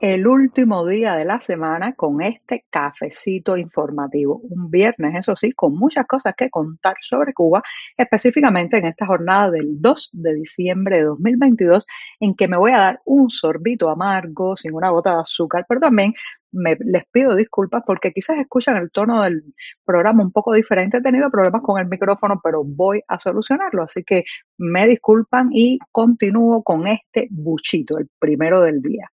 el último día de la semana con este cafecito informativo. Un viernes, eso sí, con muchas cosas que contar sobre Cuba, específicamente en esta jornada del 2 de diciembre de 2022, en que me voy a dar un sorbito amargo, sin una gota de azúcar, pero también me, les pido disculpas porque quizás escuchan el tono del programa un poco diferente. He tenido problemas con el micrófono, pero voy a solucionarlo. Así que me disculpan y continúo con este buchito, el primero del día.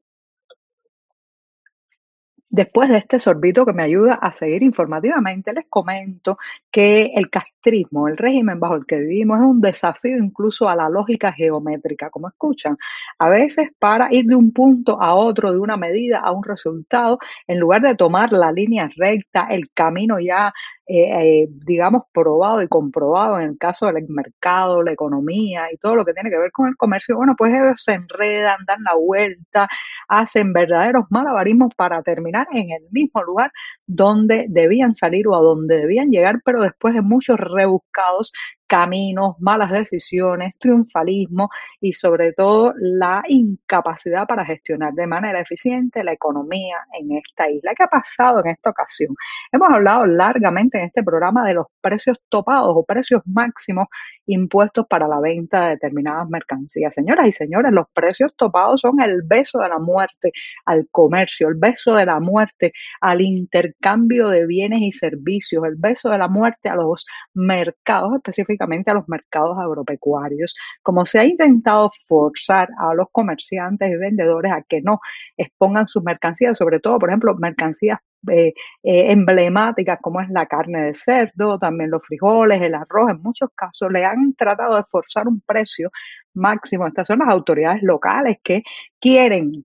Después de este sorbito que me ayuda a seguir informativamente, les comento que el castrismo, el régimen bajo el que vivimos, es un desafío incluso a la lógica geométrica, como escuchan. A veces para ir de un punto a otro, de una medida a un resultado, en lugar de tomar la línea recta, el camino ya eh, eh, digamos, probado y comprobado en el caso del mercado, la economía y todo lo que tiene que ver con el comercio, bueno, pues ellos se enredan, dan la vuelta, hacen verdaderos malabarismos para terminar en el mismo lugar donde debían salir o a donde debían llegar, pero después de muchos rebuscados caminos, malas decisiones, triunfalismo y sobre todo la incapacidad para gestionar de manera eficiente la economía en esta isla. ¿Qué ha pasado en esta ocasión? Hemos hablado largamente en este programa de los precios topados o precios máximos impuestos para la venta de determinadas mercancías. Señoras y señores, los precios topados son el beso de la muerte al comercio, el beso de la muerte al intercambio de bienes y servicios, el beso de la muerte a los mercados específicos a los mercados agropecuarios, como se ha intentado forzar a los comerciantes y vendedores a que no expongan sus mercancías, sobre todo, por ejemplo, mercancías eh, eh, emblemáticas como es la carne de cerdo, también los frijoles, el arroz, en muchos casos le han tratado de forzar un precio máximo. Estas son las autoridades locales que quieren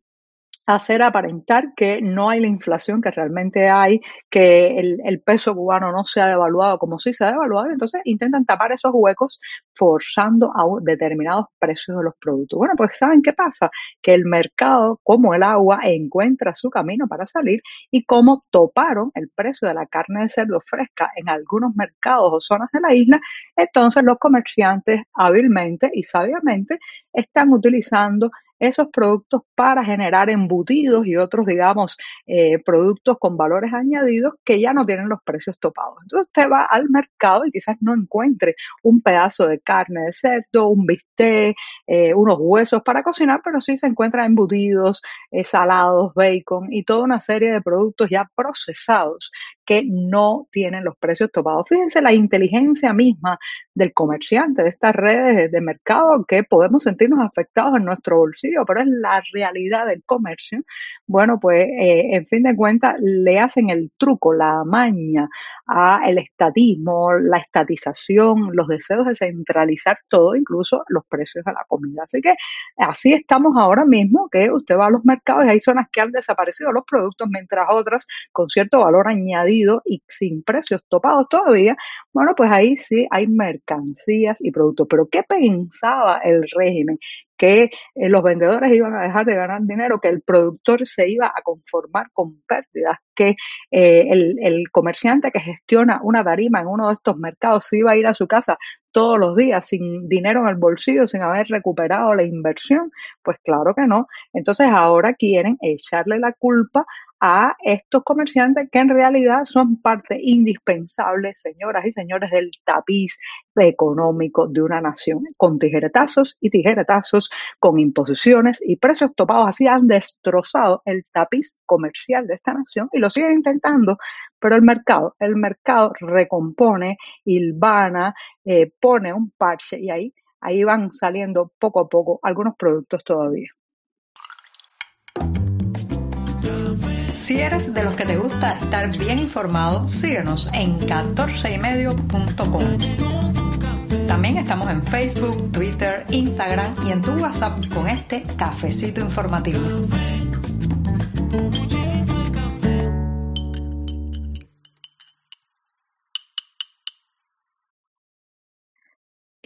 hacer aparentar que no hay la inflación que realmente hay, que el, peso cubano no se ha devaluado como sí se ha devaluado, entonces intentan tapar esos huecos forzando a determinados precios de los productos. Bueno, pues ¿saben qué pasa? Que el mercado, como el agua, encuentra su camino para salir y como toparon el precio de la carne de cerdo fresca en algunos mercados o zonas de la isla, entonces los comerciantes hábilmente y sabiamente están utilizando esos productos para generar embutidos y otros, digamos, eh, productos con valores añadidos que ya no tienen los precios topados. Entonces usted va al mercado y quizás no encuentre un pedazo de carne de cerdo, un bistec, eh, unos huesos para cocinar, pero sí se encuentran embutidos, eh, salados, bacon y toda una serie de productos ya procesados que no tienen los precios topados. Fíjense la inteligencia misma del comerciante, de estas redes de mercado que podemos sentirnos afectados en nuestro bolsillo, pero es la realidad del comercio. Bueno, pues eh, en fin de cuentas le hacen el truco, la maña a el estatismo, la estatización, los deseos de centralizar todo, incluso los precios de la comida. Así que así estamos ahora mismo, que usted va a los mercados y hay zonas que han desaparecido los productos, mientras otras con cierto valor añadido y sin precios topados todavía, bueno, pues ahí sí hay mercancías y productos. Pero ¿qué pensaba el régimen? que eh, los vendedores iban a dejar de ganar dinero, que el productor se iba a conformar con pérdidas, que eh, el, comerciante que gestiona una tarima en uno de estos mercados se iba a ir a su casa todos los días sin dinero en el bolsillo, sin haber recuperado la inversión. Pues claro que no. Entonces ahora quieren echarle la culpa a estos comerciantes que en realidad son parte indispensable, señoras y señores, del tapiz económico de una nación, con tijeretazos y tijeretazos, con imposiciones y precios topados. Así han destrozado el tapiz comercial de esta nación y lo siguen intentando, pero el mercado, el mercado recompone, hilvana, eh, pone un parche y ahí, ahí van saliendo poco a poco algunos productos todavía. Si eres de los que te gusta estar bien informado, síguenos en 14ymedio.com. También estamos en Facebook, Twitter, Instagram y en tu WhatsApp con este cafecito informativo.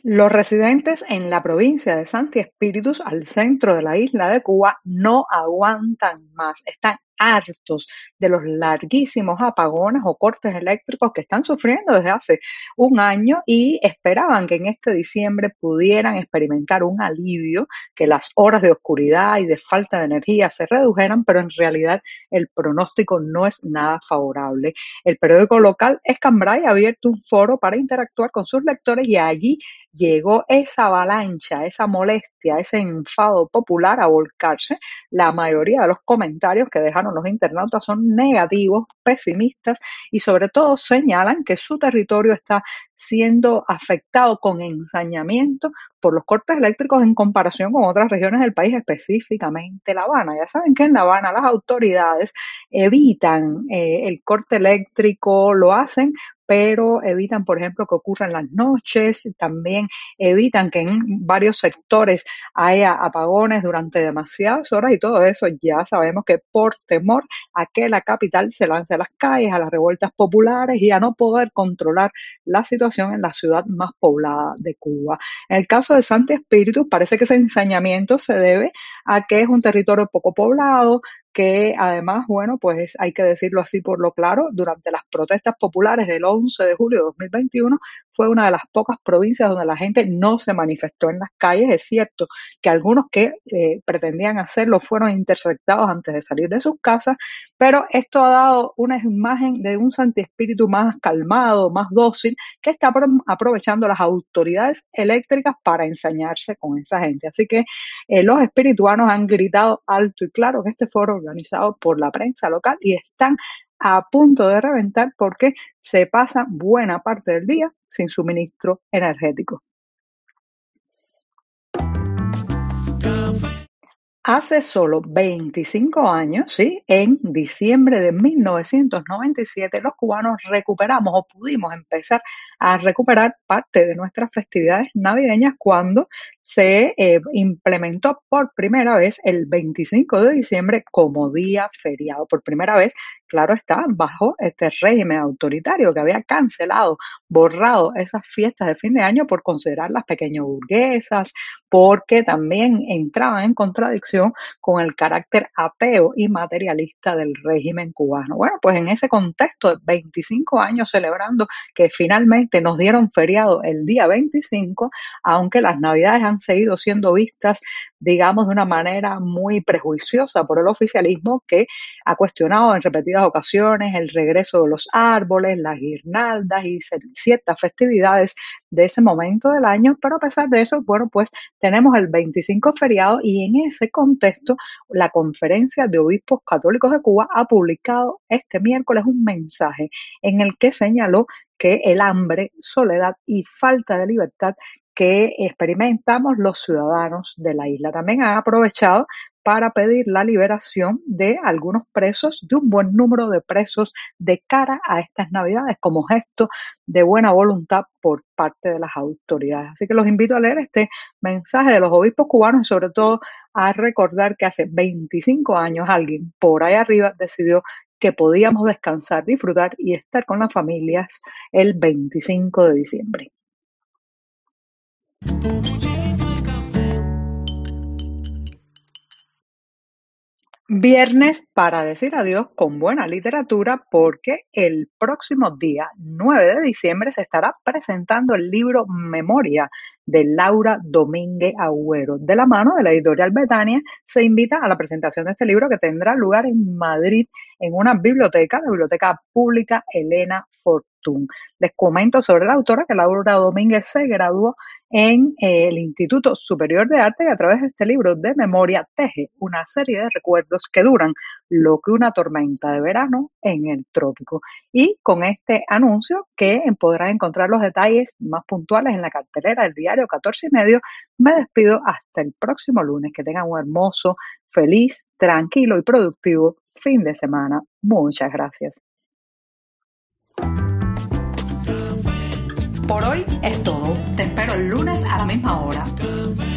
Los residentes en la provincia de Santi Espíritus, al centro de la isla de Cuba, no aguantan más. Están hartos de los larguísimos apagones o cortes eléctricos que están sufriendo desde hace un año y esperaban que en este diciembre pudieran experimentar un alivio, que las horas de oscuridad y de falta de energía se redujeran, pero en realidad el pronóstico no es nada favorable. El periódico local Escambray ha abierto un foro para interactuar con sus lectores y allí llegó esa avalancha, esa molestia, ese enfado popular a volcarse. La mayoría de los comentarios que dejaron los internautas son negativos, pesimistas y sobre todo señalan que su territorio está siendo afectado con ensañamiento por los cortes eléctricos en comparación con otras regiones del país, específicamente La Habana. Ya saben que en La Habana las autoridades evitan eh, el corte eléctrico, lo hacen pero evitan, por ejemplo, que ocurra en las noches, también evitan que en varios sectores haya apagones durante demasiadas horas y todo eso ya sabemos que por temor a que la capital se lance a las calles, a las revueltas populares y a no poder controlar la situación en la ciudad más poblada de Cuba. En el caso de Santi Espíritu, parece que ese ensañamiento se debe a que es un territorio poco poblado, que además, bueno, pues hay que decirlo así por lo claro, durante las protestas populares del 11 de julio de 2021 fue una de las pocas provincias donde la gente no se manifestó en las calles. Es cierto que algunos que eh, pretendían hacerlo fueron interceptados antes de salir de sus casas, pero esto ha dado una imagen de un Santi Espíritu más calmado, más dócil, que está aprovechando las autoridades eléctricas para ensañarse con esa gente. Así que eh, los espirituanos han gritado alto y claro que este foro organizado por la prensa local y están a punto de reventar porque se pasa buena parte del día sin suministro energético. Hace solo 25 años, ¿sí? en diciembre de 1997, los cubanos recuperamos o pudimos empezar a recuperar parte de nuestras festividades navideñas cuando se eh, implementó por primera vez el 25 de diciembre como día feriado. Por primera vez claro está, bajo este régimen autoritario que había cancelado, borrado esas fiestas de fin de año por considerarlas pequeño burguesas, porque también entraban en contradicción con el carácter ateo y materialista del régimen cubano. Bueno, pues en ese contexto de 25 años celebrando que finalmente nos dieron feriado el día 25, aunque las navidades han seguido siendo vistas, digamos, de una manera muy prejuiciosa por el oficialismo que ha cuestionado en repetidas ocasiones, el regreso de los árboles, las guirnaldas y ciertas festividades de ese momento del año, pero a pesar de eso, bueno, pues tenemos el 25 feriado y en ese contexto la Conferencia de Obispos Católicos de Cuba ha publicado este miércoles un mensaje en el que señaló que el hambre, soledad y falta de libertad que experimentamos los ciudadanos de la isla. También ha aprovechado para pedir la liberación de algunos presos, de un buen número de presos de cara a estas navidades, como gesto de buena voluntad por parte de las autoridades. Así que los invito a leer este mensaje de los obispos cubanos y sobre todo a recordar que hace 25 años alguien por ahí arriba decidió que podíamos descansar, disfrutar y estar con las familias el 25 de diciembre. Viernes para decir adiós con buena literatura porque el próximo día 9 de diciembre se estará presentando el libro Memoria de Laura Domínguez Agüero. De la mano de la editorial Betania se invita a la presentación de este libro que tendrá lugar en Madrid en una biblioteca, la Biblioteca Pública Elena Fortún. Les comento sobre la autora que Laura Domínguez se graduó en eh, el Instituto Superior de Arte y a través de este libro de memoria teje una serie de recuerdos que duran lo que una tormenta de verano en el trópico. Y con este anuncio que podrán encontrar los detalles más puntuales en la cartelera del diario 14 y medio, me despido hasta el próximo lunes. Que tengan un hermoso, feliz, tranquilo y productivo fin de semana. Muchas gracias. Por hoy es todo. Te espero el lunes a la misma hora.